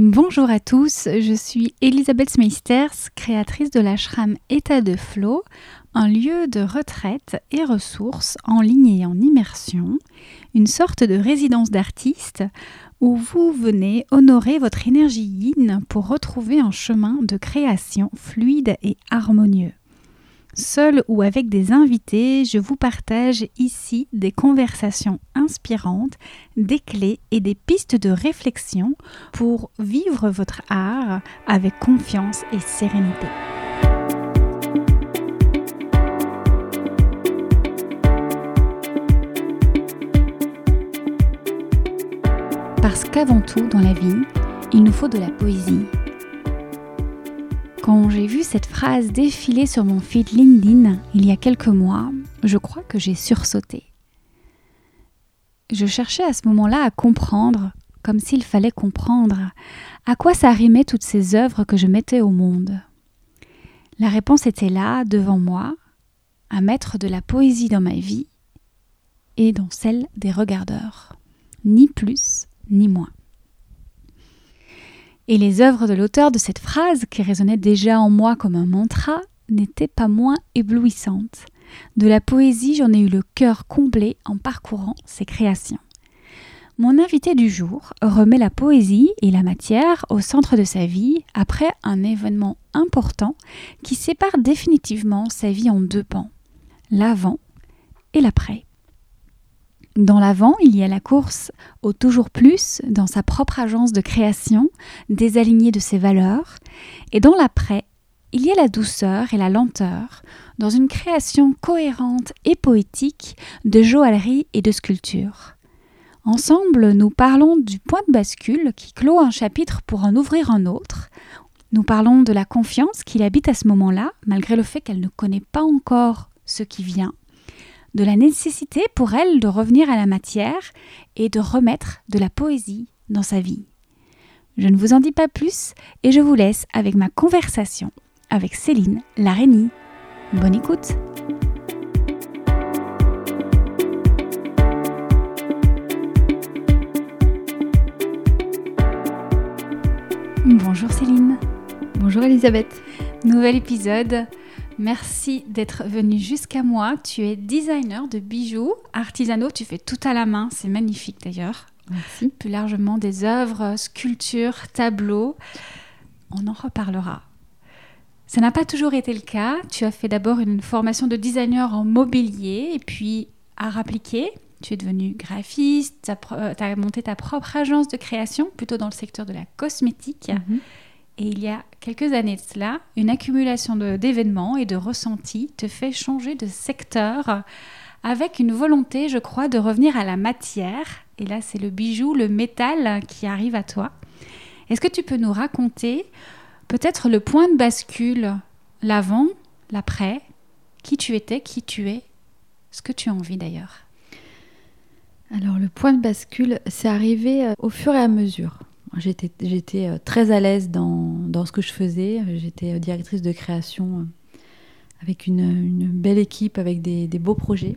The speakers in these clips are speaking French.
Bonjour à tous, je suis Elisabeth Meisters, créatrice de l'ashram État de Flow, un lieu de retraite et ressources en ligne et en immersion, une sorte de résidence d'artiste où vous venez honorer votre énergie yin pour retrouver un chemin de création fluide et harmonieux. Seul ou avec des invités, je vous partage ici des conversations inspirantes, des clés et des pistes de réflexion pour vivre votre art avec confiance et sérénité. Parce qu'avant tout, dans la vie, il nous faut de la poésie quand j'ai vu cette phrase défiler sur mon feed LinkedIn il y a quelques mois, je crois que j'ai sursauté. Je cherchais à ce moment-là à comprendre, comme s'il fallait comprendre, à quoi ça rimait toutes ces œuvres que je mettais au monde. La réponse était là, devant moi, à mettre de la poésie dans ma vie et dans celle des regardeurs. Ni plus, ni moins. Et les œuvres de l'auteur de cette phrase, qui résonnait déjà en moi comme un mantra, n'étaient pas moins éblouissantes. De la poésie, j'en ai eu le cœur comblé en parcourant ses créations. Mon invité du jour remet la poésie et la matière au centre de sa vie après un événement important qui sépare définitivement sa vie en deux pans, l'avant et l'après. Dans l'avant, il y a la course au toujours plus dans sa propre agence de création, désalignée de ses valeurs. Et dans l'après, il y a la douceur et la lenteur dans une création cohérente et poétique de joaillerie et de sculpture. Ensemble, nous parlons du point de bascule qui clôt un chapitre pour en ouvrir un autre. Nous parlons de la confiance qu'il habite à ce moment-là, malgré le fait qu'elle ne connaît pas encore ce qui vient de la nécessité pour elle de revenir à la matière et de remettre de la poésie dans sa vie. Je ne vous en dis pas plus et je vous laisse avec ma conversation avec Céline Larénie. Bonne écoute Bonjour Céline. Bonjour Elisabeth. Nouvel épisode Merci d'être venu jusqu'à moi. Tu es designer de bijoux artisanaux. Tu fais tout à la main. C'est magnifique d'ailleurs. Merci. Plus largement des œuvres, sculptures, tableaux. On en reparlera. Ça n'a pas toujours été le cas. Tu as fait d'abord une formation de designer en mobilier et puis art appliqué. Tu es devenu graphiste, tu as, monté ta propre agence de création, plutôt dans le secteur de la cosmétique. Mhm. Et il y a quelques années de cela, une accumulation d'événements et de ressentis te fait changer de secteur avec une volonté, je crois, de revenir à la matière. Et là, c'est le bijou, le métal qui arrive à toi. Est-ce que tu peux nous raconter peut-être le point de bascule, l'avant, l'après, qui tu étais, qui tu es, ce que tu as envie d'ailleurs? Alors le point de bascule, c'est arrivé euh, au fur et à mesure. J'étais, euh, très à l'aise dans, ce que je faisais. J'étais euh, directrice de création euh, avec une, belle équipe, avec des, beaux projets.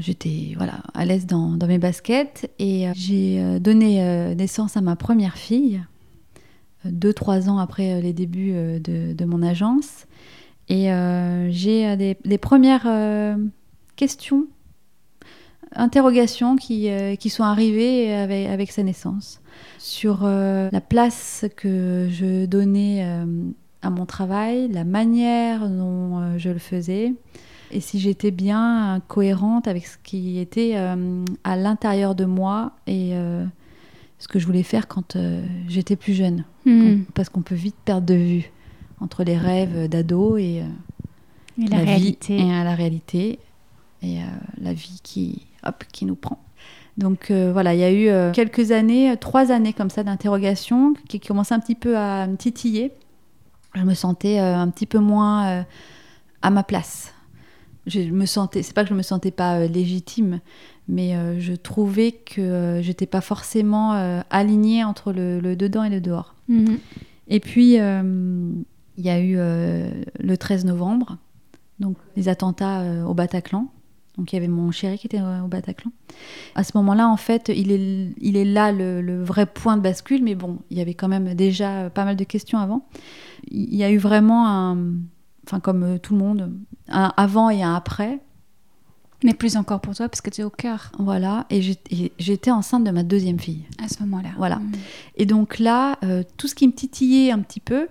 j'étais voilà, à l'aise dans, mes baskets et j'ai donné naissance à ma première fille, deux, trois ans après les débuts de, mon agence. Et j'ai des, des, premières questions interrogations qui, euh, qui sont arrivées avec, avec, sa naissance. Sur euh, la place que je donnais euh, à mon travail, la manière dont je le faisais, et si j'étais bien cohérente avec ce qui était à l'intérieur de moi et ce que je voulais faire quand j'étais plus jeune. Hmm. Parce qu'on peut vite perdre de vue entre les rêves d'ado et, la, réalité. et la réalité et la vie qui hop, qui nous prend. Donc euh, voilà, il y a eu euh, quelques années, euh, trois années comme ça d'interrogation qui commençaient un petit peu à me titiller. Je me sentais un petit peu moins à ma place. Je me sentais, c'est pas que je me sentais pas légitime, mais je trouvais que j'étais pas forcément alignée entre le, dedans et le dehors. Mhm. Et puis il y a eu le 13 novembre, donc les attentats au Bataclan Donc il y avait mon chéri qui était au Bataclan. À ce moment-là, en fait, il est, il est là le, le, vrai point de bascule, mais bon, il y avait quand même déjà pas mal de questions avant. Il y a eu vraiment un, enfin comme tout le monde, un avant et un après. Mais plus encore pour toi, parce que tu es au cœur. Voilà, et j'étais enceinte de ma deuxième fille. À ce moment-là. Voilà. Mmh. Et donc là, euh, tout ce qui me titillait un petit peu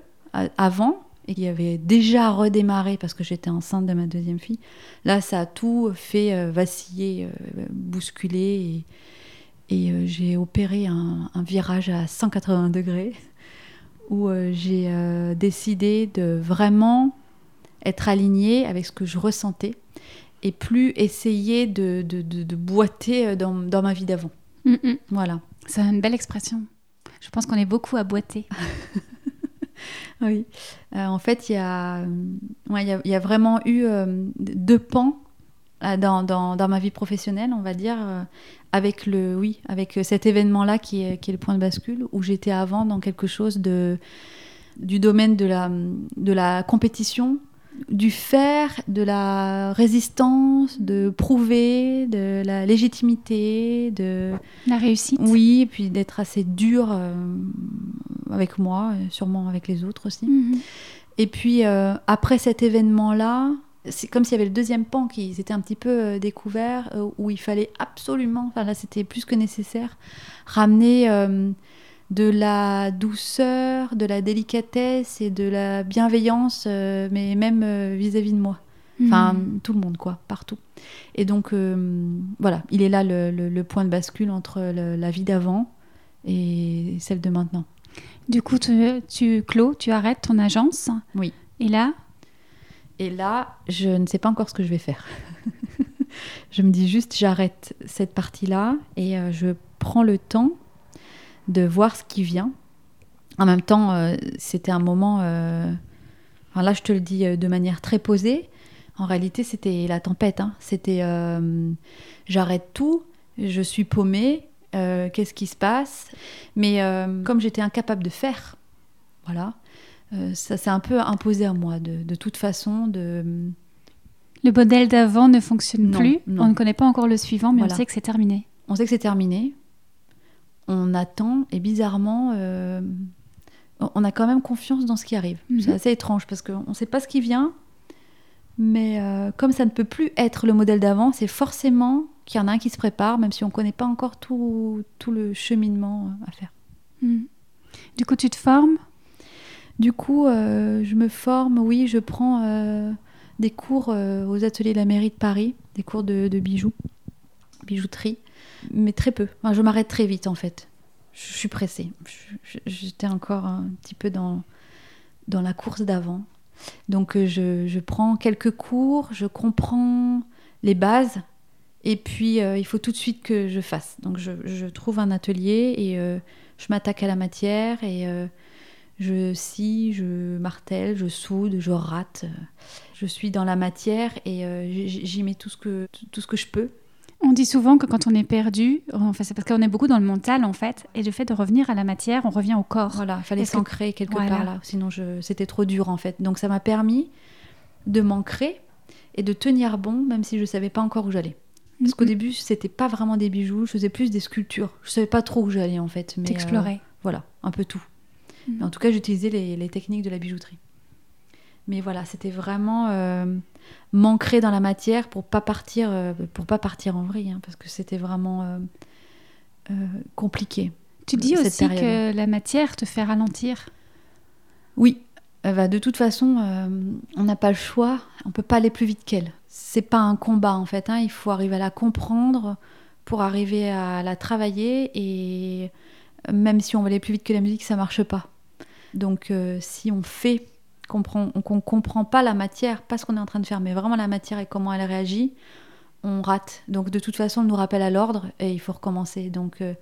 avant, et qui avait déjà redémarré parce que j'étais enceinte de ma deuxième fille, là, ça a tout fait euh, vaciller, euh, bousculer, et, et j'ai opéré un, un, virage à 180 degrés, où j'ai décidé de vraiment être alignée avec ce que je ressentais et plus essayer de, de, de, boiter euh, dans, dans, ma vie d'avant. Mm, mm. Voilà. C'est une belle expression. Je pense qu'on est beaucoup à boiter. oui. Euh, en fait, il y, a, ouais, y, y, a vraiment eu euh, deux pans dans, dans, dans, ma vie professionnelle, on va dire, avec, le, oui, avec cet événement-là qui est, qui est le point de bascule, où j'étais avant dans quelque chose de, du domaine de la, de la compétition, du faire, de la résistance, de prouver, de la légitimité, de la réussite. Oui, et puis d'être assez dur euh, avec moi, sûrement avec les autres aussi. Mhm. Et puis euh, après cet événement-là, c'est comme s'il y avait le deuxième pan qui s'était un petit peu euh, découvert, où il fallait absolument, enfin là c'était plus que nécessaire, ramener de la douceur, de la délicatesse et de la bienveillance, euh, mais même euh, vis-à-vis de moi. Enfin, hmm. tout le monde, quoi, partout. Et donc, euh, voilà, il est là le, point de bascule entre la vie d'avant et celle de maintenant. Du coup, tu, tu clôt, tu arrêtes ton agence. Oui. Et là Et là, je ne sais pas encore ce que je vais faire. je me dis juste, j'arrête cette partie-là et je prends le temps de voir ce qui vient. En même temps, euh, c'était un moment. Euh, là, je te le dis euh, de manière très posée. En réalité, c'était la tempête. Hein. C'était j'arrête tout, je suis paumée, qu'est-ce qui se passe? Mais comme j'étais incapable de faire, voilà, ça s'est un peu imposé à moi. De, toute façon, de. Le modèle d'avant ne fonctionne plus? On ne connaît pas encore le suivant, mais on sait que c'est terminé. On sait que c'est terminé on attend et bizarrement, euh, on a quand même confiance dans ce qui arrive. C'est mhm. assez étrange parce qu'on ne sait pas ce qui vient, mais euh, comme ça ne peut plus être le modèle d'avant, c'est forcément qu'il y en a un qui se prépare, même si on ne connaît pas encore tout, le cheminement euh, à faire. Mhm. Du coup, tu te formes? Du coup, je me forme, oui, je prends des cours aux ateliers de la mairie de Paris, des cours de bijoux, bijouterie mais très peu. je m'arrête très vite en fait. Je, suis pressée. J'étais encore un petit peu dans, dans la course d'avant. Donc euh, je, prends quelques cours, je comprends les bases, et puis euh, il faut tout de suite que je fasse. Donc je, trouve un atelier et euh, je m'attaque à la matière et je scie, je martèle, je soude, je rate. Je suis dans la matière et j'y mets tout ce, que, tout ce que je peux. On dit souvent que quand on est perdu, enfin, c'est parce qu'on est beaucoup dans le mental en fait, et le fait de revenir à la matière, on revient au corps. Voilà, il fallait s'ancrer quelque part là, sinon je... c'était trop dur en fait. Donc ça m'a permis de m'ancrer et de tenir bon, même si je ne savais pas encore où j'allais. Parce qu'au début, c'était pas vraiment des bijoux, je faisais plus des sculptures. Je savais pas trop où j'allais en fait. Mais T'explorais. Euh, voilà, un peu tout. Mm. en tout cas, j'utilisais les, techniques de la bijouterie. Mais voilà, c'était vraiment euh, m'ancrer dans la matière pour pas partir, euh, pour pas partir en vrille, hein, parce que c'était vraiment euh, compliqué. Tu dis aussi que la matière te fait ralentir. Oui, bah, de toute façon, on n'a pas le choix, on peut pas aller plus vite qu'elle. C'est pas un combat en fait, hein, il faut arriver à la comprendre pour arriver à la travailler et même si on veut aller plus vite que la musique, ça marche pas. Donc si on fait qu'on ne comprend pas la matière, pas ce qu'on est en train de faire, mais vraiment la matière et comment elle réagit, on rate. Donc de toute façon, on nous rappelle à l'ordre et il faut recommencer. Donc euh,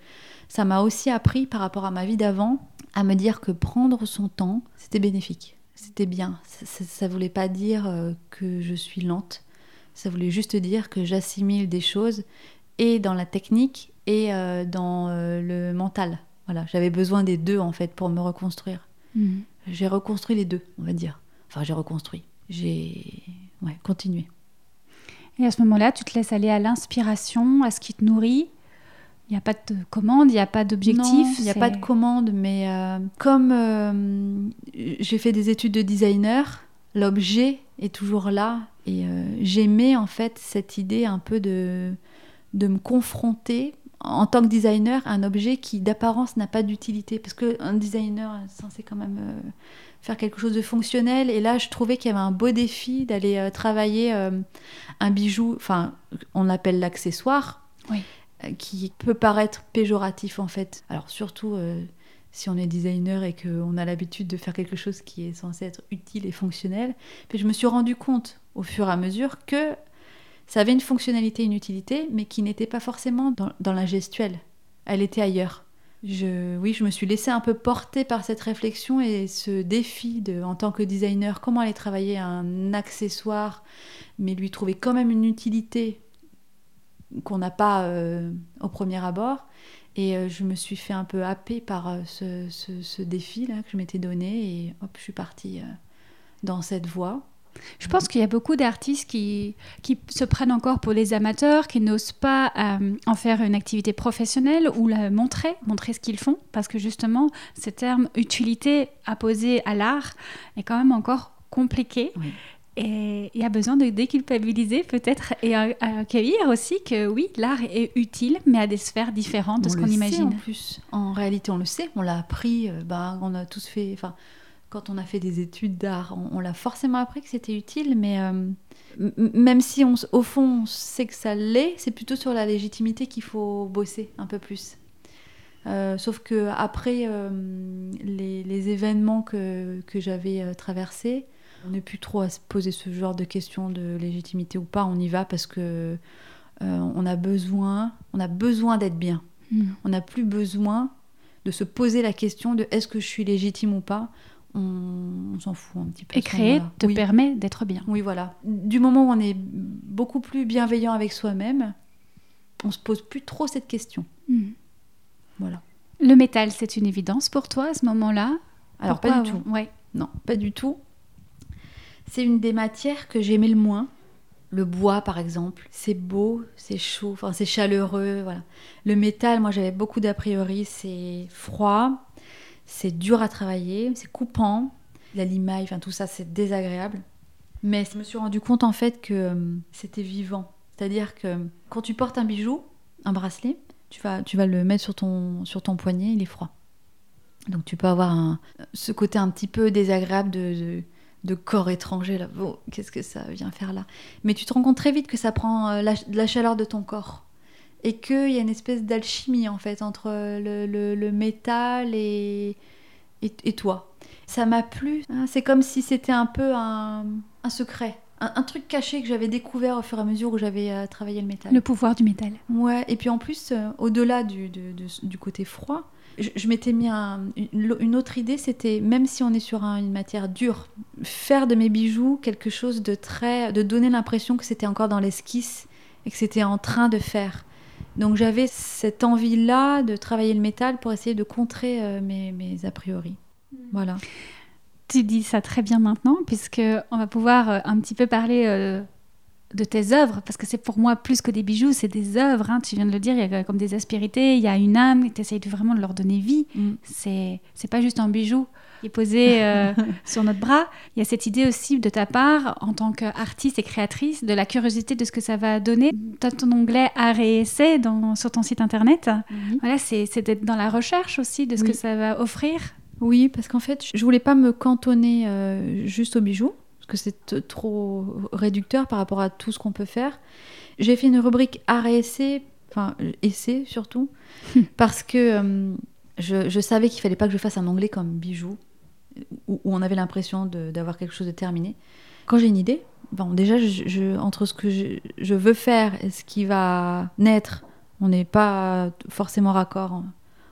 ça m'a aussi appris par rapport à ma vie d'avant à me dire que prendre son temps, c'était bénéfique. C'était bien. Ça voulait pas dire euh, que je suis lente. Ça voulait juste dire que j'assimile des choses et dans la technique et euh, dans le mental. Voilà, j'avais besoin des deux en fait pour me reconstruire. Mmh. J'ai reconstruit les deux, on va dire. Enfin, j'ai reconstruit. J'ai ouais, continué. Et à ce moment-là, tu te laisses aller à l'inspiration, à ce qui te nourrit. Il n'y a pas de commande, il n'y a pas d'objectif. Il n'y a pas de commande, mais euh, comme euh, j'ai fait des études de designer, l'objet est toujours là. Et euh, j'aimais en fait cette idée un peu de, de me confronter en tant que designer à un objet qui d'apparence n'a pas d'utilité. Parce qu'un designer est censé quand même faire quelque chose de fonctionnel. Et là, je trouvais qu'il y avait un beau défi d'aller euh, travailler euh, un bijou, enfin, on l'appelle l'accessoire, euh, qui peut paraître péjoratif en fait. Alors surtout si on est designer et qu'on a l'habitude de faire quelque chose qui est censé être utile et fonctionnel. Puis je me suis rendu compte au fur et à mesure que ça avait une fonctionnalité, une utilité, mais qui n'était pas forcément dans, la gestuelle. Elle était ailleurs je, oui, je me suis laissée un peu porter par cette réflexion et ce défi de, en tant que designer, comment aller travailler un accessoire, mais lui trouver quand même une utilité qu'on n'a pas euh, au premier abord. Et euh, je me suis fait un peu happer par euh, ce, ce défi-là que je m'étais donné et hop, je suis partie dans cette voie. Je pense qu'il y a beaucoup d'artistes qui, qui se prennent encore pour les amateurs, qui n'osent pas euh, en faire une activité professionnelle ou la montrer, montrer ce qu'ils font, parce que justement, ce terme utilité apposé à l'art est quand même encore compliqué. Et il y a besoin de déculpabiliser peut-être et accueillir aussi que oui, l'art est utile, mais à des sphères différentes de ce qu'on imagine. en plus, en réalité, on le sait, on l'a appris, euh, bah, on a tous fait, enfin, quand on a fait des études d'art, on, l'a forcément appris que c'était utile, mais euh, même si on, au fond on sait que ça l'est, c'est plutôt sur la légitimité qu'il faut bosser un peu plus. Euh, sauf que après euh, les, événements que, que j'avais traversés, on n'est plus trop à se poser ce genre de questions de légitimité ou pas. On y va parce que on a besoin, on a besoin d'être bien. Hmm. On n'a plus besoin de se poser la question de est-ce que je suis légitime ou pas on, s'en fout un petit peu. Et créer te permet d'être bien. Oui, voilà. Du moment où on est beaucoup plus bienveillant avec soi-même, on se pose plus trop cette question. Hmm. Voilà. Le métal, c'est une évidence pour toi à ce moment-là? Alors, pas du tout. Ouais. Non, pas du tout. C'est une des matières que j'aimais le moins. Le bois, par exemple, c'est beau, c'est chaud, enfin, c'est chaleureux. Voilà. Le métal, moi, j'avais beaucoup d'a priori. C'est froid, c'est dur à travailler, c'est coupant. La limaille, enfin tout ça, c'est désagréable. Mais je me suis rendu compte en fait que euh, c'était vivant. C'est-à-dire que quand tu portes un bijou, un bracelet, tu vas, tu vas le mettre sur ton, sur ton poignet, il est froid. Donc tu peux avoir ce côté un petit peu désagréable de, corps étranger. Là. Qu'est-ce que ça vient faire là? Mais tu te rends compte très vite que ça prend euh, la, la chaleur de ton corps et qu'il y a une espèce d'alchimie en fait entre le, métal et, et, toi. Ça m'a plu. Hein, c'est comme si c'était un peu un, secret, un, truc caché que j'avais découvert au fur et à mesure où j'avais euh, travaillé le métal. Le pouvoir du métal. Ouais, et puis en plus, euh, au-delà du, du, côté froid, je, m'étais mis une, autre idée, c'était même si on est sur une matière dure, faire de mes bijoux quelque chose de très, de donner l'impression que c'était encore dans l'esquisse et que c'était en train de faire. Donc j'avais cette envie-là de travailler le métal pour essayer de contrer euh, mes, a priori. Mm. Voilà. Tu dis ça très bien maintenant, puisque on va pouvoir euh, un petit peu parler euh, de tes œuvres, parce que c'est pour moi plus que des bijoux, c'est des œuvres. Hein. tu viens de le dire, il y a comme des aspérités, il y a une âme, tu essayes vraiment de leur donner vie. Mm. C'est C'est pas juste un bijou qui est posé euh, sur notre bras. Il y a cette idée aussi de ta part, en tant qu'artiste et créatrice, de la curiosité de ce que ça va donner. Tu as ton onglet art et essai dans, sur ton site internet. Mhm. Voilà, c'est d'être dans la recherche aussi de ce que ça va offrir. Oui, parce qu'en fait, je voulais pas me cantonner euh, juste aux bijoux, que c'est trop réducteur par rapport à tout ce qu'on peut faire. J'ai fait une rubrique art et essai, enfin essai surtout, parce que euh, je, je, savais qu'il fallait pas que je fasse un onglet comme bijoux où, on avait l'impression d'avoir quelque chose de terminé. Quand j'ai une idée, bon, déjà, je, entre ce que je, veux faire et ce qui va naître, on n'est pas forcément raccord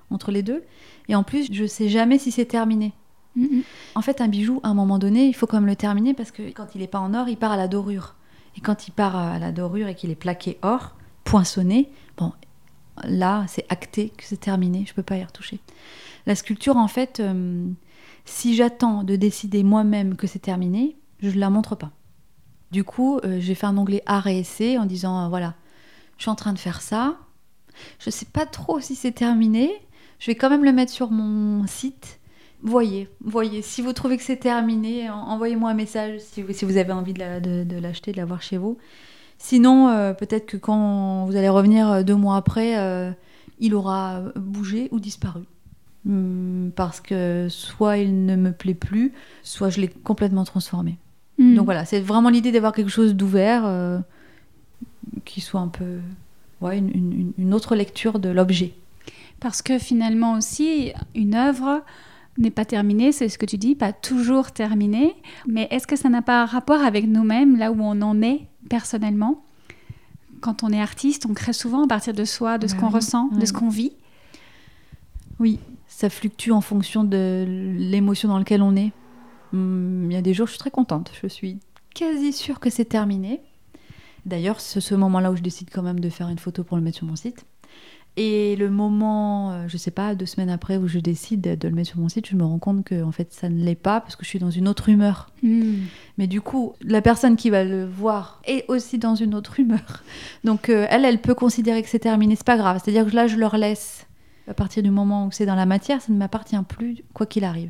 entre les deux. Et en plus, je sais jamais si c'est terminé. Mm-hmm. En fait, un bijou, à un moment donné, il faut quand même le terminer parce que quand il n'est pas en or, il part à la dorure. Et quand il part à la dorure et qu'il est plaqué or, poinçonné, bon, là, c'est acté que c'est terminé, je peux pas y retoucher. La sculpture, en fait, euh, si j'attends de décider moi-même que c'est terminé, je ne la montre pas. Du coup, euh, j'ai fait un onglet art et essai en disant euh, voilà, je suis en train de faire ça. Je sais pas trop si c'est terminé. Je vais quand même le mettre sur mon site. Voyez, voyez. Si vous trouvez que c'est terminé, en- envoyez-moi un message si vous, si vous avez envie de la- de- de l'acheter, de l'avoir chez vous. Sinon, euh, peut-être que quand vous allez revenir euh, deux mois après, euh, il aura bougé ou disparu. Hum, Parce que soit il ne me plaît plus, soit je l'ai complètement transformé. Hmm. Donc voilà, c'est vraiment l'idée d'avoir quelque chose d'ouvert euh, qui soit un peu ouais, une, une- une autre lecture de l'objet. Parce que finalement aussi, une œuvre n'est pas terminée, c'est ce que tu dis, pas toujours terminée. Mais est-ce que ça n'a pas un rapport avec nous-mêmes, là où on en est personnellement? Quand on est artiste, on crée souvent à partir de soi, de ce Bah qu'on oui, ressent, de ce qu'on vit. Oui, ça fluctue en fonction de l'émotion dans laquelle on est. Hum, Il y a des jours, je suis très contente. Je suis quasi sûre que c'est terminé. D'ailleurs, c'est ce moment-là où je décide quand même de faire une photo pour le mettre sur mon site. Et le moment, euh, je sais pas, deux semaines après où je décide de le mettre sur mon site, je me rends compte que en fait ça ne l'est pas parce que je suis dans une autre humeur. Hmm. Mais du coup, la personne qui va le voir est aussi dans une autre humeur. Donc euh, elle, elle peut considérer que c'est terminé, c'est pas grave. C'est-à-dire que là, je leur laisse. À partir du moment où c'est dans la matière, ça ne m'appartient plus, quoi qu'il arrive.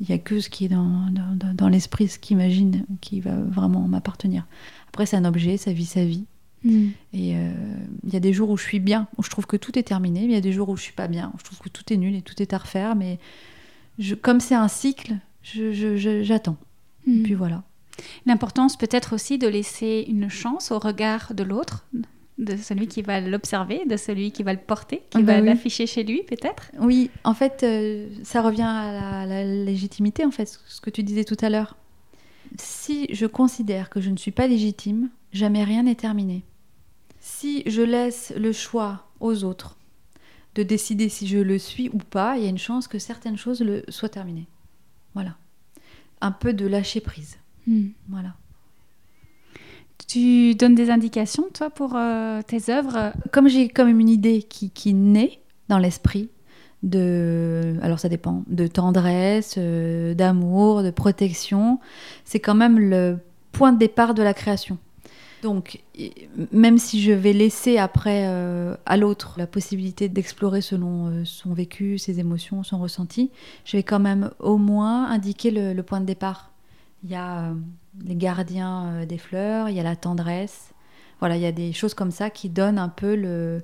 Il y a que ce qui est dans, dans, dans- l'esprit, ce qu'il imagine, qui va vraiment m'appartenir. Après, c'est un objet, ça vit sa vie. Hmm. Et euh, il y a des jours où je suis bien, où je trouve que tout est terminé. mais Il y a des jours où je suis pas bien, où je trouve que tout est nul et tout est à refaire. Mais je, comme c'est un cycle, j'attends. Et puis voilà. L'importance peut-être aussi de laisser une chance au regard de l'autre, de celui qui va l'observer, de celui qui va le porter, qui Ah bah va oui. l'afficher chez lui peut-être? Oui, en fait, euh, ça revient à la, la légitimité, en fait, ce que tu disais tout à l'heure. Si je considère que je ne suis pas légitime, jamais rien n'est terminé. Si je laisse le choix aux autres de décider si je le suis ou pas, il y a une chance que certaines choses le soient terminées. Voilà. Un peu de lâcher prise. Hmm. Voilà. Tu donnes des indications, toi, pour euh, tes œuvres? Comme j'ai quand même une idée qui, qui naît dans l'esprit, de, alors ça dépend, de tendresse, euh, d'amour, de protection, c'est quand même le point de départ de la création. Donc, même si je vais laisser après euh, à l'autre la possibilité d'explorer selon euh, son vécu, ses émotions, son ressenti, je vais quand même au moins indiquer le, le point de départ. Il y a euh, les gardiens des fleurs, il y a la tendresse. Voilà, il y a des choses comme ça qui donnent un peu le-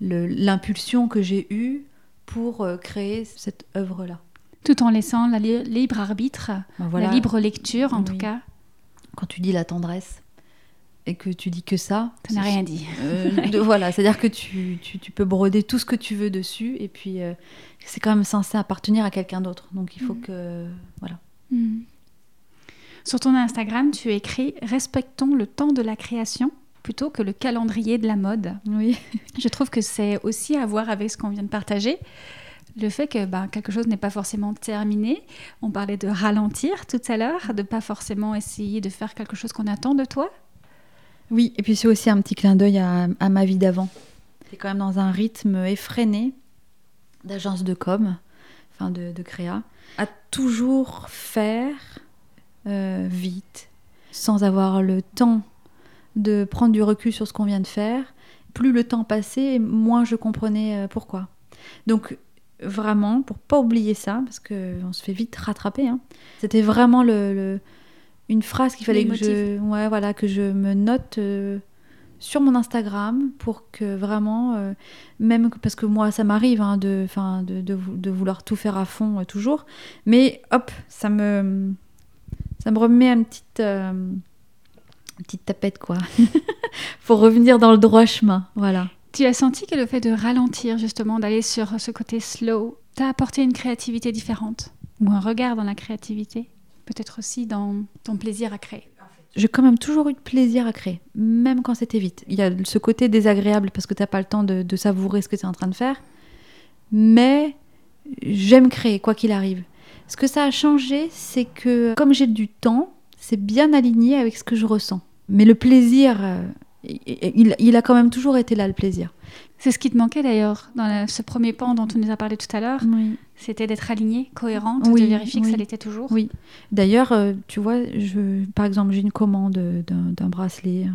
le- l'impulsion que j'ai eue pour créer cette œuvre-là. tout en laissant la li- libre arbitre, Ben voilà, la libre lecture en Oui. tout cas. quand tu dis la tendresse et que tu dis que ça, Ça n'a c'est- rien dit. Euh, de- voilà, c'est-à-dire que tu, tu- tu peux broder tout ce que tu veux dessus, et puis euh, c'est quand même censé appartenir à quelqu'un d'autre. Donc il faut Mhm. que. Voilà. Hmm. Sur ton Instagram, tu écris Respectons le temps de la création plutôt que le calendrier de la mode. Oui. Je trouve que c'est aussi à voir avec ce qu'on vient de partager. Le fait que ben, quelque chose n'est pas forcément terminé. On parlait de ralentir tout à l'heure, de pas forcément essayer de faire quelque chose qu'on attend de toi. Oui, et puis c'est aussi un petit clin d'œil à, à ma vie d'avant. C'est quand même dans un rythme effréné d'agence de com, enfin de, de créa, à toujours faire euh, vite, sans avoir le temps de prendre du recul sur ce qu'on vient de faire. Plus le temps passait, moins je comprenais euh, pourquoi. Donc vraiment, pour pas oublier ça, parce qu'on se fait vite rattraper, hein, c'était vraiment le, le- une phrase qu'il fallait que je, ouais, voilà, que je me note euh, sur mon Instagram pour que vraiment, euh, même parce que moi ça m'arrive hein, de, de, de de vouloir tout faire à fond euh, toujours, mais hop, ça me, ça me remet une petite, une petite tapette quoi, pour revenir dans le droit chemin, voilà. Tu as senti que le fait de ralentir, justement, d'aller sur ce côté slow, t'a apporté une créativité différente Ou un regard dans la créativité? Peut-être aussi dans ton plaisir à créer j'ai quand même toujours eu de plaisir à créer, même quand c'était vite. Il y a ce côté désagréable parce que t'as pas le temps de, savourer ce que tu es en train de faire. Mais j'aime créer, quoi qu'il arrive. Ce que ça a changé, c'est que comme j'ai du temps, c'est bien aligné avec ce que je ressens. Mais le plaisir euh, il, a quand même toujours été là le plaisir. C'est ce qui te manquait d'ailleurs dans ce premier pan dont tu nous as parlé tout à l'heure. C'était d'être alignée, cohérente, de vérifier que ça l'était toujours. Oui. D'ailleurs, euh, tu vois, je, par exemple, j'ai une commande d'un bracelet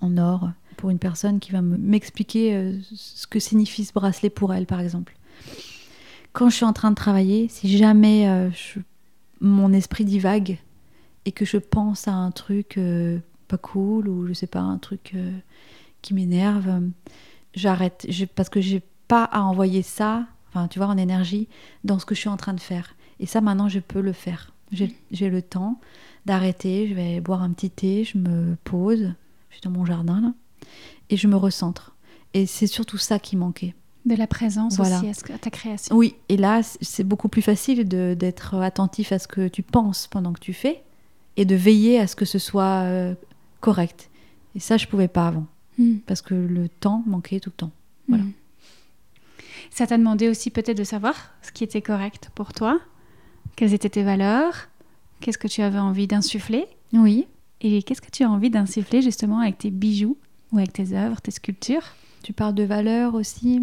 en or pour une personne qui va m'expliquer euh, ce que signifie ce bracelet pour elle, par exemple. Quand je suis en train de travailler, si jamais euh, mon esprit divague et que je pense à un truc pas cool ou je sais pas, un truc qui m'énerve, j'arrête parce que j'ai pas à envoyer ça, enfin tu vois, en énergie dans ce que je suis en train de faire. Et ça maintenant je peux le faire. J'ai le temps d'arrêter, je vais boire un petit thé, je me pose, je suis dans mon jardin là, et je me recentre. Et c'est surtout ça qui manquait. De la présence aussi à, ta création. Oui, et là c'est beaucoup plus facile d'être attentif à ce que tu penses pendant que tu fais et de veiller à ce que ce soit euh, correct. Et ça je pouvais pas avant. Hmm. parce que le temps manquait tout le temps. Voilà. Hmm. Ça t'a demandé aussi peut-être de savoir ce qui était correct pour toi, quelles étaient tes valeurs, qu'est-ce que tu avais envie d'insuffler. Oui. Et qu'est-ce que tu as envie d'insuffler justement avec tes bijoux ou avec tes œuvres, tes sculptures? Tu parles de valeurs aussi.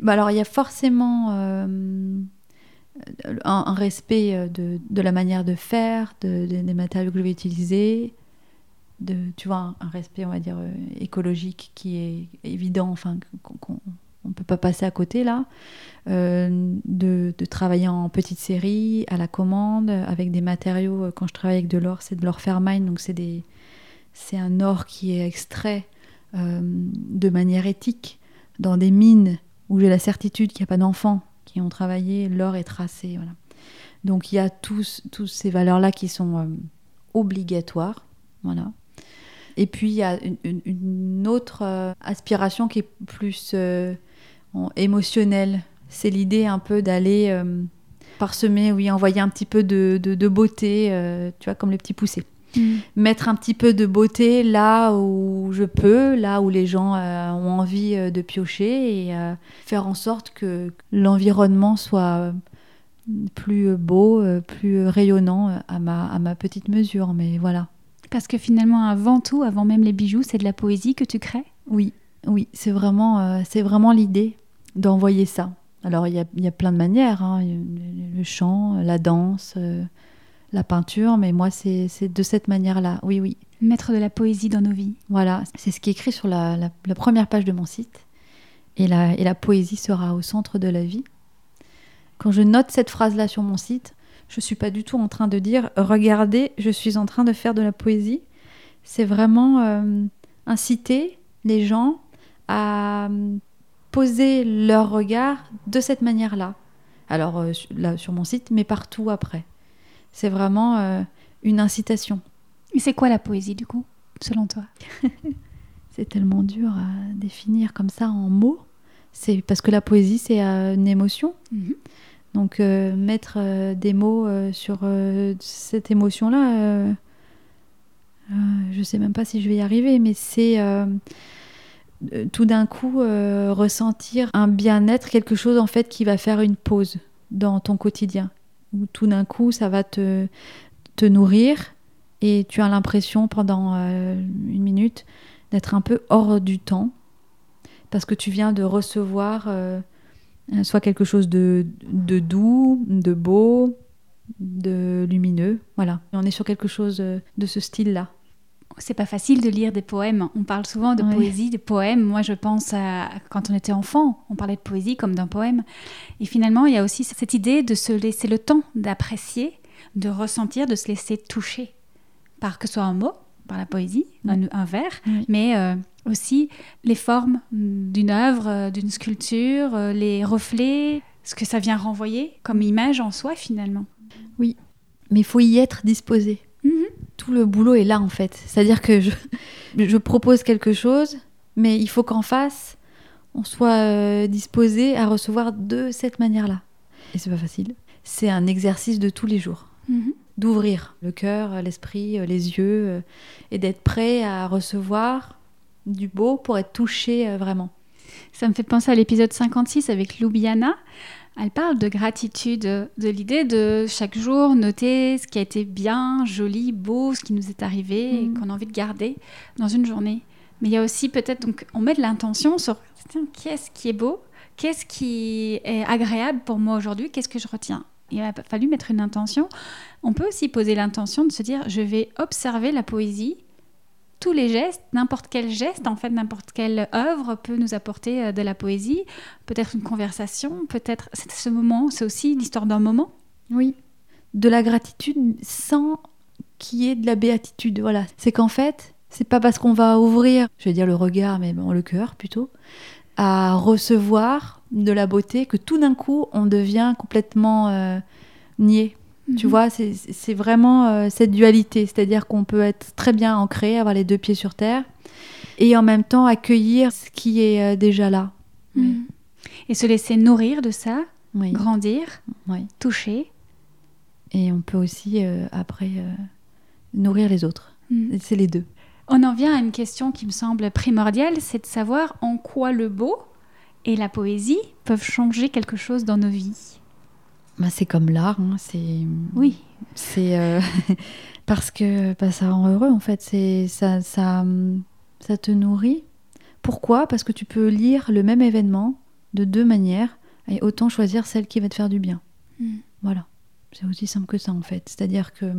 Bah alors il y a forcément euh, un, respect de, de, la manière de faire, de, des matériaux que je vais utiliser, de, tu vois, un, respect, on va dire, euh, écologique qui est évident, enfin, qu'on ne peut pas passer à côté là, euh, de, travailler en petite série, à la commande, avec des matériaux. Euh, quand je travaille avec de l'or, c'est de l'or Fairmine, donc c'est des, c'est un or qui est extrait de manière éthique dans des mines où j'ai la certitude qu'il n'y a pas d'enfants qui ont travaillé, l'or est tracé, voilà. Donc il y a tous, tous ces valeurs-là qui sont obligatoires, voilà. Et puis il y a une, autre euh, aspiration qui est plus euh, émotionnelle. C'est l'idée un peu d'aller euh, parsemer, oui, envoyer un petit peu de, de, beauté, tu vois, comme les petits poussés. Mm. Mettre un petit peu de beauté là où je peux, là où les gens ont envie de piocher et faire en sorte que l'environnement soit plus beau, plus rayonnant à ma, à ma petite mesure. Mais voilà. Parce que finalement, avant tout, avant même les bijoux, c'est de la poésie que tu crées? Oui, oui, c'est vraiment, euh, c'est vraiment l'idée d'envoyer ça. Alors, il y a, y a, plein de manières, hein. le chant, la danse, euh, la peinture, mais moi, c'est de cette manière-là, oui, oui. Mettre de la poésie dans nos vies. Voilà, c'est ce qui est écrit sur la, la, première page de mon site. Et la, et la poésie sera au centre de la vie. Quand je note cette phrase-là sur mon site, je ne suis pas du tout en train de dire regardez, je suis en train de faire de la poésie. C'est vraiment euh, inciter les gens à euh, poser leur regard de cette manière-là. Alors euh, là sur mon site, mais partout après. C'est vraiment une incitation. Et c'est quoi la poésie du coup, selon toi? C'est tellement dur à définir comme ça en mots. C'est parce que la poésie c'est une émotion. Mhm. Donc euh, mettre euh, des mots euh, sur cette émotion-là, je ne sais même pas si je vais y arriver, mais c'est tout d'un coup ressentir un bien-être, quelque chose en fait qui va faire une pause dans ton quotidien. Où tout d'un coup ça va te, te nourrir et tu as l'impression pendant une minute d'être un peu hors du temps parce que tu viens de recevoir soit quelque chose de, doux, de beau, de lumineux. Voilà. on est sur quelque chose euh, de ce style-là. C'est pas facile de lire des poèmes. On parle souvent de poésie, de poèmes. Moi, je pense à quand on était enfant, on parlait de poésie comme d'un poème. Et finalement, il y a aussi cette idée de se laisser le temps d'apprécier, de ressentir, de se laisser toucher par que ce soit un mot, par la poésie, un, vers, mais euh, aussi les formes d'une œuvre, euh, d'une sculpture, euh, les reflets, ce que ça vient renvoyer comme image en soi finalement. Oui, mais il faut y être disposé. Mhm. Tout le boulot est là en fait. C'est-à-dire que je, je, propose quelque chose, mais il faut qu'en face, on soit euh, disposé à recevoir de cette manière-là. Et c'est pas facile. C'est un exercice de tous les jours. Mhm. D'ouvrir le cœur, l'esprit, les yeux, et d'être prêt à recevoir du beau pour être touché euh, vraiment. Ça me fait penser à l'épisode 56 avec Loubiana. Elle parle de gratitude, de l'idée de chaque jour noter ce qui a été bien, joli, beau, ce qui nous est arrivé et mm. qu'on a envie de garder dans une journée. Mais il y a aussi peut-être, donc, on met de l'intention sur qu'est-ce qui est beau, qu'est-ce qui est agréable pour moi aujourd'hui, qu'est-ce que je retiens? Il a fallu mettre une intention. On peut aussi poser l'intention de se dire, je vais observer la poésie tous les gestes, n'importe quel geste, en fait, n'importe quelle œuvre peut nous apporter euh, de la poésie, peut-être une conversation, peut-être ce moment, c'est aussi l'histoire d'un moment. Oui, de la gratitude sans qu'il y ait de la béatitude. Voilà, c'est qu'en fait, c'est pas parce qu'on va ouvrir, je vais dire le regard, mais bon, le cœur plutôt, à recevoir de la beauté que tout d'un coup on devient complètement euh, niais. Tu mhm. vois, c'est vraiment euh, cette dualité, c'est-à-dire qu'on peut être très bien ancré, avoir les deux pieds sur terre, et en même temps accueillir ce qui est euh, déjà là. Mhm. Et se laisser nourrir de ça, grandir, toucher. Et on peut aussi, euh, après, nourrir les autres. Mhm. C'est les deux. On en vient à une question qui me semble primordiale, c'est de savoir en quoi le beau et la poésie peuvent changer quelque chose dans nos vies. Bah, c'est comme l'art, hein, c'est. Oui. C'est euh, parce que bah, ça rend heureux en fait. C'est ça, ça, ça te nourrit. Pourquoi? Parce que tu peux lire le même événement de deux manières et autant choisir celle qui va te faire du bien. Hmm. Voilà. C'est aussi simple que ça en fait. C'est-à-dire que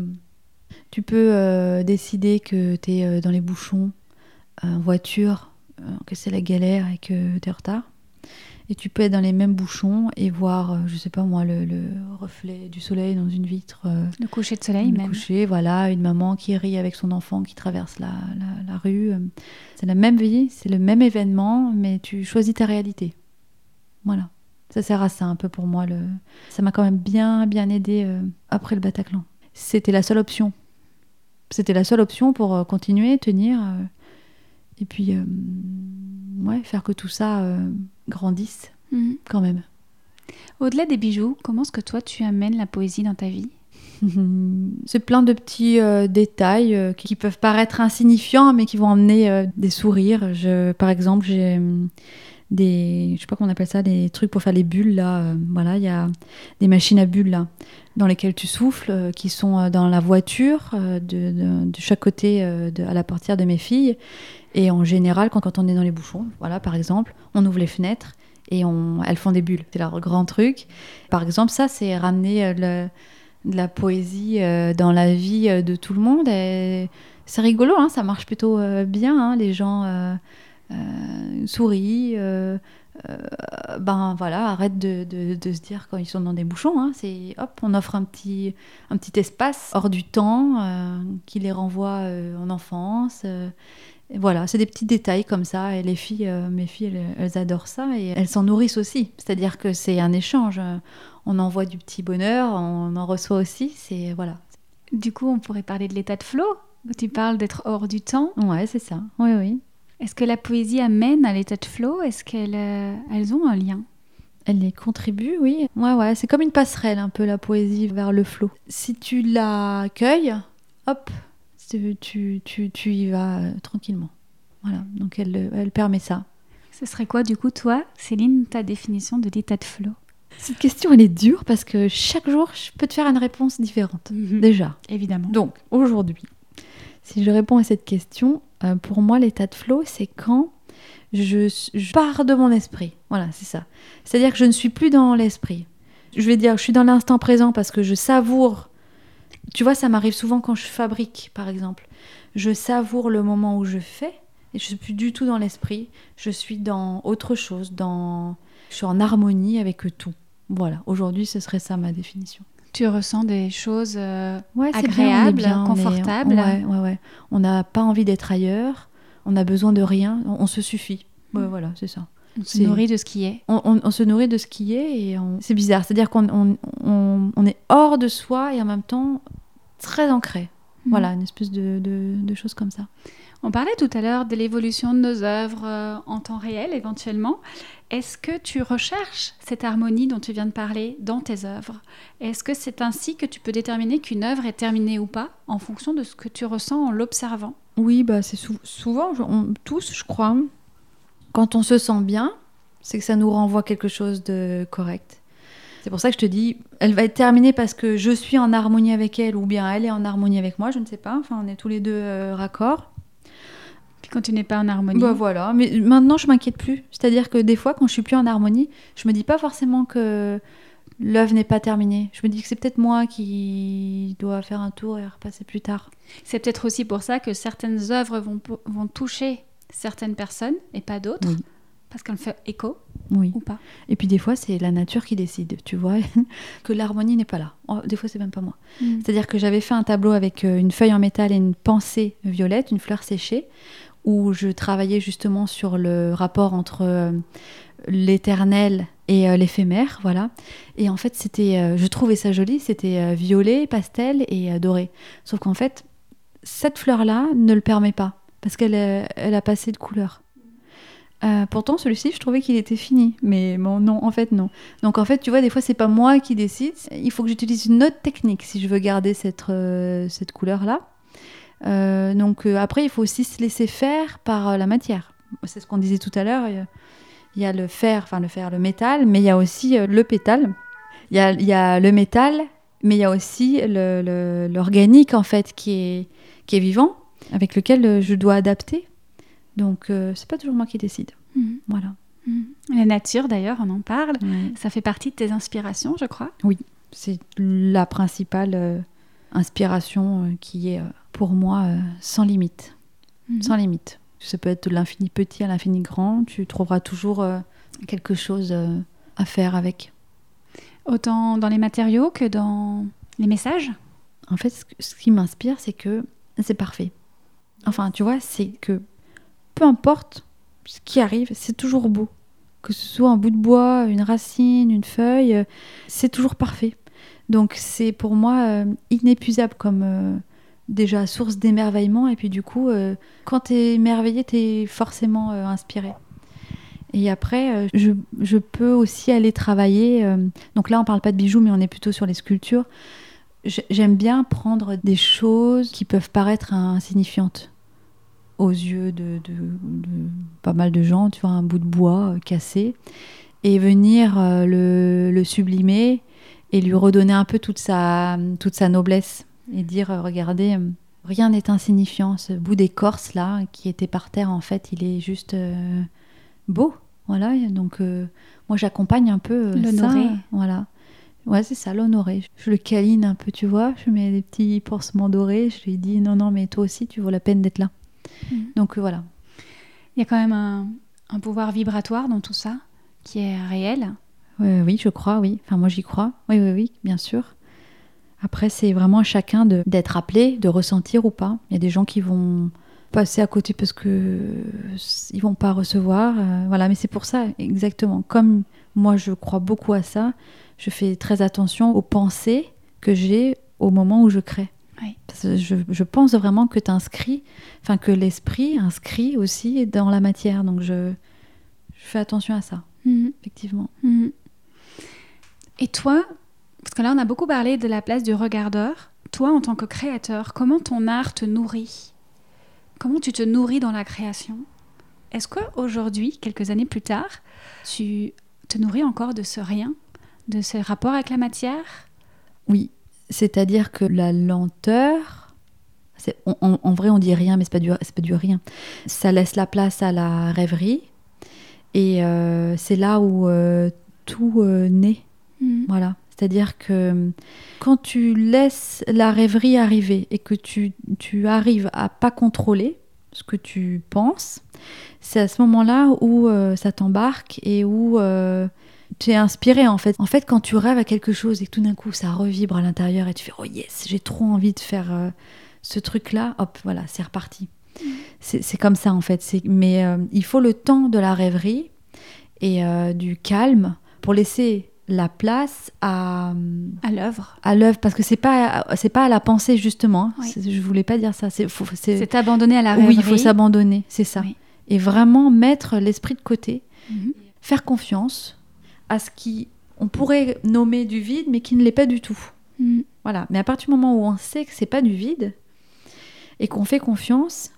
tu peux euh, décider que tu es euh, dans les bouchons en voiture, que c'est la galère et que tu es en retard. Et tu peux être dans les mêmes bouchons et voir, euh, je sais pas moi, le, reflet du soleil dans une vitre. Euh, le coucher de soleil, même. coucher, voilà, une maman qui rit avec son enfant qui traverse la, la, rue. C'est la même vie, c'est le même événement, mais tu choisis ta réalité. Voilà. Ça sert à ça un peu pour moi. Le... Ça m'a quand même bien, bien aidé euh, après le Bataclan. C'était la seule option. C'était la seule option pour continuer, tenir. et puis, ouais, faire que tout ça grandissent mhm. quand même. Au-delà des bijoux, comment est-ce que toi tu amènes la poésie dans ta vie? C'est plein de petits euh, détails euh, qui peuvent paraître insignifiants, mais qui vont amener euh, des sourires. Je, par exemple, j'ai des, je sais pas comment on appelle ça, des trucs pour faire les bulles là. voilà, il y a des machines à bulles là, dans lesquelles tu souffles, qui sont dans la voiture de, de, chaque côté à la portière de mes filles. Et en général, quand, quand, on est dans les bouchons, voilà, par exemple, on ouvre les fenêtres et on, elles font des bulles. C'est leur grand truc. Par exemple, ça, c'est ramener euh, de la poésie euh, dans la vie euh, de tout le monde. C'est rigolo, hein, ça marche plutôt bien. Hein, les gens sourient. ben voilà, arrête de, de, de, se dire quand ils sont dans des bouchons. Hein, c'est hop, on offre un petit, un petit espace hors du temps qui les renvoie en enfance voilà, c'est des petits détails comme ça. Et les filles, euh, mes filles, elles, adorent ça et elles s'en nourrissent aussi. C'est-à-dire que c'est un échange. On envoie du petit bonheur, on en reçoit aussi. C'est voilà. Du coup, on pourrait parler de l'état de flow. Tu parles d'être hors du temps. Ouais, c'est ça. Oui, oui. Est-ce que la poésie amène à l'état de flow Est-ce qu'elles euh, elles ont un lien? Elle y contribue, oui. Ouais, ouais, c'est comme une passerelle un peu la poésie vers le flow. Si tu l'accueilles, hop, tu, tu, tu, y vas euh, tranquillement. Voilà, donc elle, elle permet ça. Ce serait quoi du coup, toi, Céline, ta définition de l'état de flow? Cette question, elle est dure parce que chaque jour, je peux te faire une réponse différente, mhm. déjà. Évidemment. Donc, aujourd'hui, si je réponds à cette question, euh, pour moi, l'état de flow, c'est quand je, je, pars de mon esprit. Voilà, c'est ça. C'est-à-dire que je ne suis plus dans l'esprit. Je vais dire, je suis dans l'instant présent parce que je savoure tu vois, ça m'arrive souvent quand je fabrique, par exemple. Je savoure le moment où je fais, et je suis plus du tout dans l'esprit. Je suis dans autre chose, dans... je suis en harmonie avec tout. Voilà, aujourd'hui, ce serait ça ma définition. Tu ressens des choses euh, agréables, confortables. Ouais, ouais, ouais. On n'a pas envie d'être ailleurs, on a besoin de rien, on, se suffit. Ouais, voilà, c'est ça. On se nourrit de ce qui est. On, se nourrit de ce qui est et c'est bizarre. C'est-à-dire qu'on on, est hors de soi et en même temps très ancré. Mhm. Voilà, une espèce de, de, choses comme ça. On parlait tout à l'heure de l'évolution de nos œuvres euh, en temps réel, éventuellement. Est-ce que tu recherches cette harmonie dont tu viens de parler dans tes œuvres? Est-ce que c'est ainsi que tu peux déterminer qu'une œuvre est terminée ou pas, en fonction de ce que tu ressens en l'observant? Oui, bah, c'est souvent, tous, je crois, quand on se sent bien, c'est que ça nous renvoie quelque chose de correct. C'est pour ça que je te dis, elle va être terminée parce que je suis en harmonie avec elle ou bien elle est en harmonie avec moi, je ne sais pas. Enfin, on est tous les deux euh, raccords. Quand tu n'es pas en harmonie. Bah voilà, mais maintenant je m'inquiète plus. C'est-à-dire que des fois, quand je suis plus en harmonie, je me dis pas forcément que l'œuvre n'est pas terminée. Je me dis que c'est peut-être moi qui dois faire un tour et repasser plus tard. C'est peut-être aussi pour ça que certaines œuvres vont, vont toucher certaines personnes et pas d'autres. Oui. Parce qu'elles font écho Oui. ou pas. Et puis des fois, c'est la nature qui décide, tu vois, que l'harmonie n'est pas là. Oh, des fois, c'est même pas moi. Mm. C'est-à-dire que j'avais fait un tableau avec euh, une feuille en métal et une pensée violette, une fleur séchée, où je travaillais justement sur le rapport entre euh, l'éternel et euh, l'éphémère, voilà. Et en fait, c'était, je trouvais ça joli, c'était violet, pastel et doré. Sauf qu'en fait, cette fleur-là ne le permet pas, parce qu'elle elle a passé de couleur. Euh, pourtant, celui-ci, je trouvais qu'il était fini, mais bon, non, en fait, non. Donc, en fait, tu vois, des fois, c'est pas moi qui décide. Il faut que j'utilise une autre technique si je veux garder cette, euh, cette couleur-là. Euh, donc, après, il faut aussi se laisser faire par la matière. C'est ce qu'on disait tout à l'heure. Il y a- le fer, enfin le fer, le métal, mais il y a aussi le pétale. Il y a, y a le métal, mais il y a aussi l'organique, en fait, qui est, qui est vivant, avec lequel je dois adapter. Donc, euh, c'est pas toujours moi qui décide. Mm. Voilà. Mm. La nature, d'ailleurs, on en parle. Ça fait partie de tes inspirations, je crois. C'est la principale euh, inspiration euh, qui est euh, pour moi sans limite. Mhm. Sans limite. Ça peut être de l'infini petit à l'infini grand. Tu trouveras toujours quelque chose à faire avec. Autant dans les matériaux que dans les messages? En fait, ce qui m'inspire, c'est que c'est parfait. Enfin, tu vois, c'est que peu importe ce qui arrive, c'est toujours beau. Que ce soit un bout de bois, une racine, une feuille, euh, c'est toujours parfait. Donc c'est pour moi euh, inépuisable comme euh, déjà source d'émerveillement. Et puis du coup, quand tu es émerveillé, tu es forcément inspiré. Et après, je, peux aussi aller travailler. donc là, on parle pas de bijoux, mais on est plutôt sur les sculptures. J'ai- J'aime bien prendre des choses qui peuvent paraître insignifiantes aux yeux de, de- de pas mal de gens, tu vois, un bout de bois euh, cassé, et venir euh, le, le sublimer et lui redonner un peu toute sa, toute sa noblesse et dire, euh, regardez, rien n'est insignifiant, ce bout d'écorce là qui était par terre, en fait, il est juste euh, beau. Voilà, donc euh, moi j'accompagne un peu euh, ça, Voilà. Ouais, c'est ça, l'honorer. Je le câline un peu, tu vois. Je mets des petits pansements dorés. Je lui dis non, non, mais toi aussi, tu vaux la peine d'être là. Mhm. Donc euh, voilà. Il y a quand même un, un pouvoir vibratoire dans tout ça qui est réel. Oui, je crois, oui. Enfin, moi, j'y crois. Oui, oui, oui, bien sûr. Après, c'est vraiment à chacun d'être appelé, de ressentir ou pas. Il y a des gens qui vont passer à côté parce que euh, ils vont pas recevoir. euh, voilà, mais c'est pour ça, exactement. Comme moi, je crois beaucoup à ça, je fais très attention aux pensées que j'ai au moment où je crée. Oui. Parce que je, je pense vraiment que tu inscris, enfin que l'esprit inscrit aussi dans la matière. Donc je, je fais attention à ça, Mhm. effectivement. Mhm. Et toi, parce que là on a beaucoup parlé de la place du regardeur, toi en tant que créateur, comment ton art te nourrit? Comment tu te nourris dans la création? Est-ce que aujourd'hui, quelques années plus tard, tu te nourris encore de ce rien, de ce rapport avec la matière? Oui, c'est-à-dire que la lenteur, c'est- on- on- en vrai on dit rien, mais c'est pas du pas du rien. Ça laisse la place à la rêverie, et euh, c'est là où euh, tout euh, naît. Mhm. Voilà. C'est-à-dire que quand tu laisses la rêverie arriver et que tu, tu arrives à pas contrôler ce que tu penses, c'est à ce moment-là où ça t'embarque et où tu es inspiré en fait. En fait, quand tu rêves à quelque chose et que tout d'un coup ça revibre à l'intérieur et tu fais oh yes, j'ai trop envie de faire euh, ce truc-là, hop, voilà, c'est reparti. C'est c'est comme ça en fait. Mais euh, il faut le temps de la rêverie et euh, du calme pour laisser la place à, à l'œuvre à l'œuvre parce que c'est pas c'est pas à la pensée justement. Oui. C'est- Je voulais pas dire ça. C'est abandonné à la rêverie oui, il faut s'abandonner, c'est ça. Oui. Et vraiment mettre l'esprit de côté, Mhm. faire confiance à ce qui on pourrait nommer du vide, mais qui ne l'est pas du tout. Mhm. Voilà. Mais à partir du moment où on sait que c'est pas du vide et qu'on fait confiance,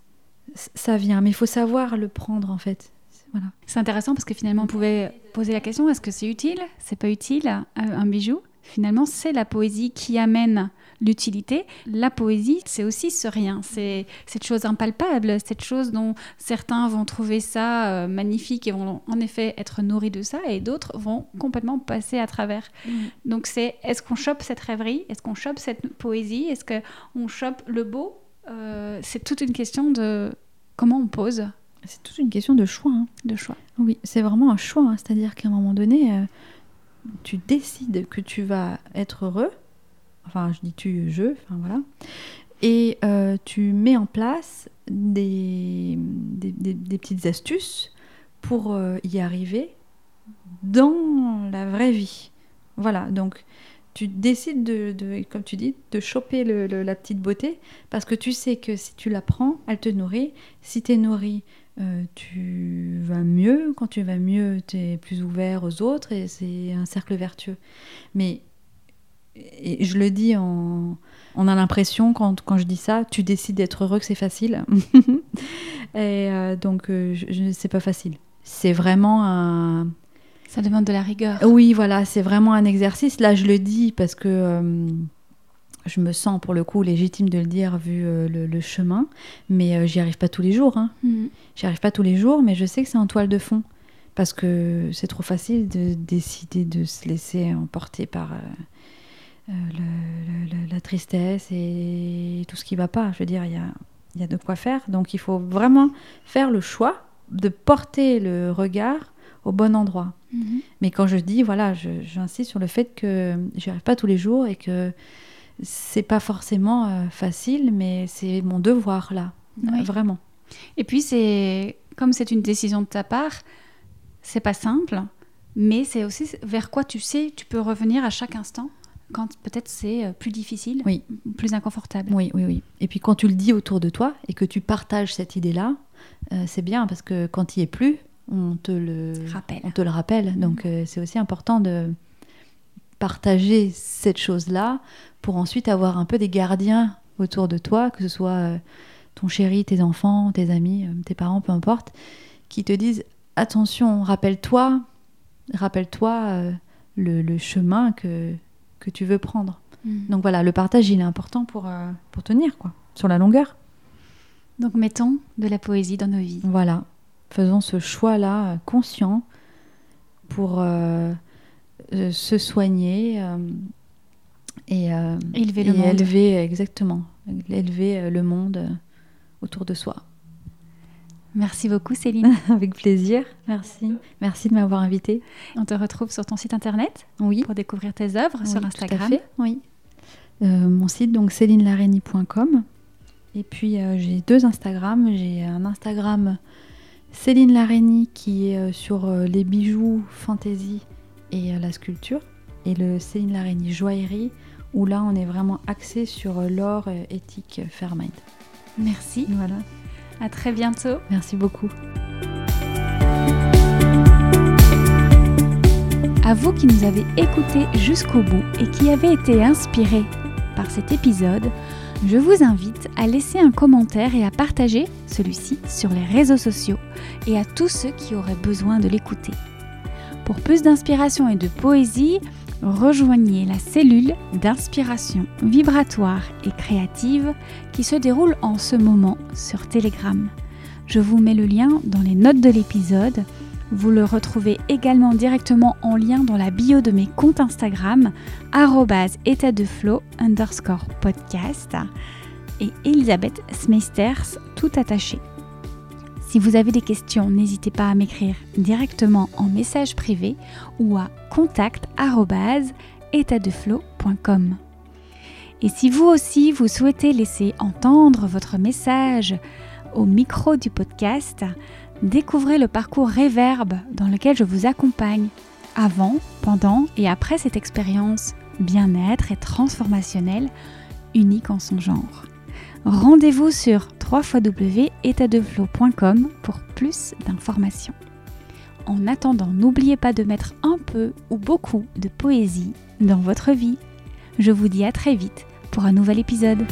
ça vient. Mais il faut savoir le prendre en fait. Voilà. C'est intéressant parce que finalement on pouvait poser la question est-ce que c'est utile? C'est pas utile un, un bijou? Finalement, c'est la poésie qui amène l'utilité. La poésie, c'est aussi ce rien, c'est cette chose impalpable, cette chose dont certains vont trouver ça euh, magnifique et vont en effet être nourris de ça, et d'autres vont complètement passer à travers. Mm. Donc c'est est-ce qu'on chope cette rêverie, est-ce qu'on chope cette poésie, est-ce qu'on chope le beau? Euh, C'est toute une question de comment on pose. C'est toute une question de choix. Hein. De choix. Oui, c'est vraiment un choix. Hein. C'est-à-dire qu'à un moment donné, euh, tu décides que tu vas être heureux enfin je dis tu, je, enfin voilà, et euh, tu mets en place des, des, petites astuces pour euh, y arriver dans la vraie vie. Voilà, donc tu décides de, comme tu dis, de choper la petite beauté parce que tu sais que si tu la prends, elle te nourrit. Si tu es nourri, euh, tu vas mieux. Quand tu vas mieux, tu es plus ouvert aux autres et c'est un cercle vertueux. Mais et je le dis en. On a l'impression, quand, quand, je dis ça, tu décides d'être heureux que c'est facile. et euh, donc, euh, je, c'est pas facile. C'est vraiment un. Ça demande de la rigueur. Oui, voilà, c'est vraiment un exercice. Là, je le dis parce que euh, je me sens, pour le coup, légitime de le dire vu le, chemin. Mais j'y arrive pas tous les jours. Hein. Mm. J'y arrive pas tous les jours, mais je sais que c'est en toile de fond. Parce que c'est trop facile de décider de se laisser emporter par euh, la tristesse et tout ce qui va pas. Je veux dire, il y a, y a de quoi faire. Donc il faut vraiment faire le choix de porter le regard au bon endroit. Mhm. Mais quand je dis, voilà, j'insiste sur le fait que j'y arrive pas tous les jours et que c'est pas forcément euh, facile, mais c'est mon devoir là, vraiment. Et puis c'est comme c'est une décision de ta part, c'est pas simple, mais c'est aussi vers quoi tu sais, tu peux revenir à chaque instant quand peut-être c'est euh, plus difficile, oui. plus inconfortable. Oui, oui, oui. Et puis quand tu le dis autour de toi et que tu partages cette idée-là, euh, c'est bien parce que quand il n'y est plus, on te le rappelle. On te le rappelle. Mm. Donc euh, c'est aussi important de partager cette chose-là pour ensuite avoir un peu des gardiens autour de toi, que ce soit ton chéri, tes enfants, tes amis, tes parents, peu importe, qui te disent attention, rappelle-toi, rappelle-toi le, chemin que que tu veux prendre. Mm. Donc voilà, le partage, il est important pour, euh, pour tenir, quoi, sur la longueur. Donc mettons de la poésie dans nos vies. Voilà, faisons ce choix-là euh, conscient pour euh, se soigner et, élever le monde. Élever, exactement, élever le monde autour de soi. Merci beaucoup Céline. Avec plaisir, merci. Merci de m'avoir invitée. On te retrouve sur ton site internet oui. pour découvrir tes œuvres sur Instagram. Tout à fait, oui. Euh, mon site donc célinelareni.com et puis euh, j'ai deux Instagram. J'ai un Instagram Céline Lareni qui est euh, sur les bijoux, fantaisie et la sculpture et le Céline Lareni joaillerie où là on est vraiment axé sur l'or éthique Fairmind. Merci. Voilà. À très bientôt. Merci beaucoup. À vous qui nous avez écoutés jusqu'au bout et qui avez été inspirés par cet épisode, je vous invite à laisser un commentaire et à partager celui-ci sur les réseaux sociaux et à tous ceux qui auraient besoin de l'écouter. Pour plus d'inspiration et de poésie, rejoignez la cellule d'inspiration vibratoire et créative qui se déroule en ce moment sur Telegram. Je vous mets le lien dans les notes de l'épisode. Vous le retrouvez également directement en lien dans la bio de mes comptes Instagram, état de flow underscore podcast et Elisabeth Smeisters tout attaché. Si vous avez des questions, n'hésitez pas à m'écrire directement en message privé ou à contact@étatdeflow.com. Et si vous aussi vous souhaitez laisser entendre votre message au micro du podcast, découvrez le parcours Réverbe dans lequel je vous accompagne avant, pendant et après cette expérience bien-être et transformationnelle unique en son genre. Rendez-vous sur www.étatdeflow.com pour plus d'informations. En attendant, n'oubliez pas de mettre un peu ou beaucoup de poésie dans votre vie. Je vous dis à très vite pour un nouvel épisode.